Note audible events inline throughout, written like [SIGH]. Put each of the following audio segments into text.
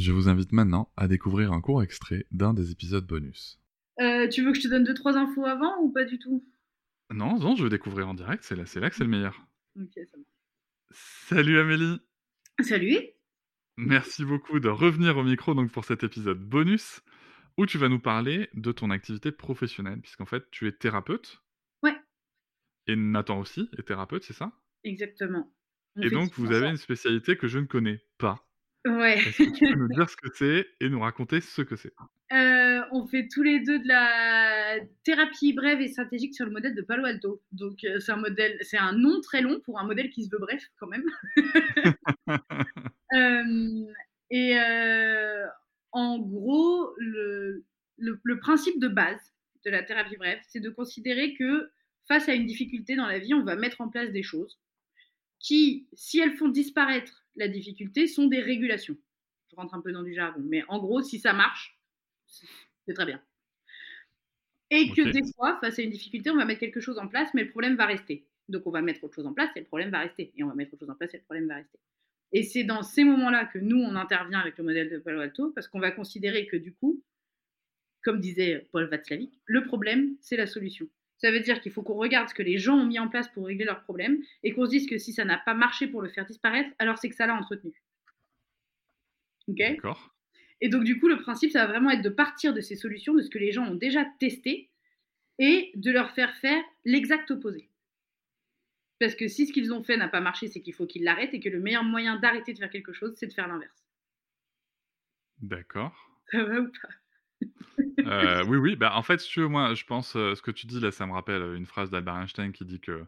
Je vous invite maintenant à découvrir un court extrait d'un des épisodes bonus. Euh, tu veux que je te donne deux trois infos avant ou pas du tout? Non, non, je veux découvrir en direct, c'est là, c'est là que c'est le meilleur. Ok, ça marche. Salut Amélie Salut Merci beaucoup de revenir au micro donc pour cet épisode bonus où tu vas nous parler de ton activité professionnelle puisqu'en fait tu es thérapeute. Ouais. Et Nathan aussi est thérapeute, c'est ça? Exactement. On Et donc vous avez ça. une spécialité que je ne connais pas. Ouais. Est-ce que tu peux nous dire [LAUGHS] ce que c'est et nous raconter ce que c'est? Euh, on fait tous les deux de la thérapie brève et stratégique sur le modèle de Palo Alto. Donc euh, c'est un modèle, c'est un nom très long pour un modèle qui se veut bref quand même. [LAUGHS] Euh, et en gros, le, le, le principe de base de la thérapie brève, c'est de considérer que face à une difficulté dans la vie, on va mettre en place des choses qui, si elles font disparaître la difficulté, sont des régulations. Je rentre un peu dans du jargon, mais en gros, si ça marche, c'est très bien. Et que des fois, face à une difficulté, on va mettre quelque chose en place, mais le problème va rester. Donc on va mettre autre chose en place et le problème va rester. Et on va mettre autre chose en place et le problème va rester. Et c'est dans ces moments-là que nous, on intervient avec le modèle de Palo Alto, parce qu'on va considérer que du coup, comme disait Paul Václavic, le problème, c'est la solution. Ça veut dire qu'il faut qu'on regarde ce que les gens ont mis en place pour régler leurs problèmes et qu'on se dise que si ça n'a pas marché pour le faire disparaître, alors c'est que ça l'a entretenu. Ok? D'accord. et donc, du coup, le principe, ça va vraiment être de partir de ces solutions, de ce que les gens ont déjà testé, et de leur faire faire l'exact opposé. Parce que si ce qu'ils ont fait n'a pas marché, c'est qu'il faut qu'ils l'arrêtent, et que le meilleur moyen d'arrêter de faire quelque chose, c'est de faire l'inverse. D'accord. Ça va ou pas? Euh, oui, oui. Bah, en fait, si tu veux, moi, je pense, euh, ce que tu dis là, ça me rappelle euh, une phrase d'Albert Einstein qui dit que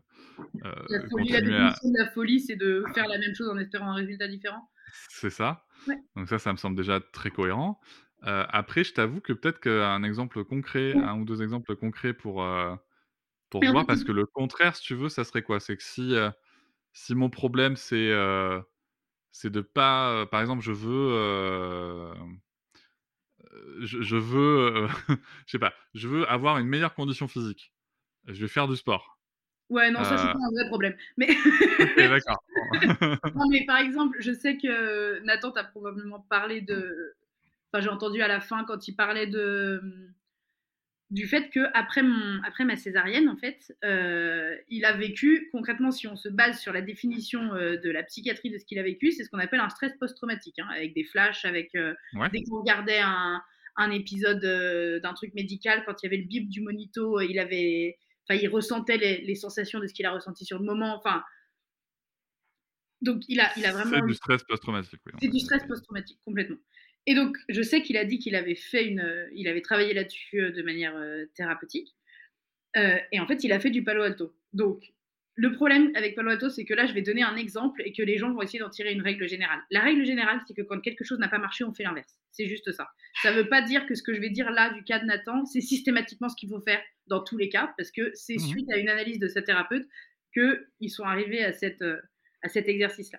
euh, La folie, la continuer à- définition de la folie, c'est de faire la même chose en espérant un résultat différent. C'est ça. Ouais. Donc ça, ça me semble déjà très cohérent. Euh, après, je t'avoue que peut-être qu'un exemple concret, un ou deux exemples concrets pour, euh, pour voir, parce que le contraire, si tu veux, ça serait quoi? C'est que si, euh, si mon problème, c'est euh, c'est de pas... euh, par exemple, je veux... euh, je, je veux... euh, [LAUGHS] je sais pas. Je veux avoir une meilleure condition physique. Je vais faire du sport. Ouais, non, ça, c'est Euh. pas un vrai problème. Mais, [LAUGHS] d'accord. [LAUGHS] non, mais par exemple, je sais que Nathan t'a probablement parlé de. Enfin, j'ai entendu à la fin quand il parlait de du fait que après mon après ma césarienne, en fait, euh, il a vécu concrètement, si on se base sur la définition euh, de la psychiatrie de ce qu'il a vécu, c'est ce qu'on appelle un stress post-traumatique, hein, avec des flashs, avec euh, Ouais. dès qu'on regardait un, un épisode euh, d'un truc médical, quand il y avait le bip du monito, euh, il avait, enfin, il ressentait les, les sensations de ce qu'il a ressenti sur le moment. Enfin, donc il a, il a vraiment C'est du stress post-traumatique. Oui, c'est du stress post-traumatique complètement. Et donc, je sais qu'il a dit qu'il avait fait une, euh, il avait travaillé là-dessus de manière euh, thérapeutique. Euh, et en fait, il a fait du Palo Alto. Donc, le problème avec Palo Alto, c'est que là, je vais donner un exemple et que les gens vont essayer d'en tirer une règle générale. La règle générale, c'est que quand quelque chose n'a pas marché, on fait l'inverse. C'est juste ça. Ça ne veut pas dire que ce que je vais dire là du cas de Nathan, c'est systématiquement ce qu'il faut faire dans tous les cas, parce que c'est Mhm. suite à une analyse de sa thérapeute qu'ils sont arrivés à, cette, euh, à cet exercice-là.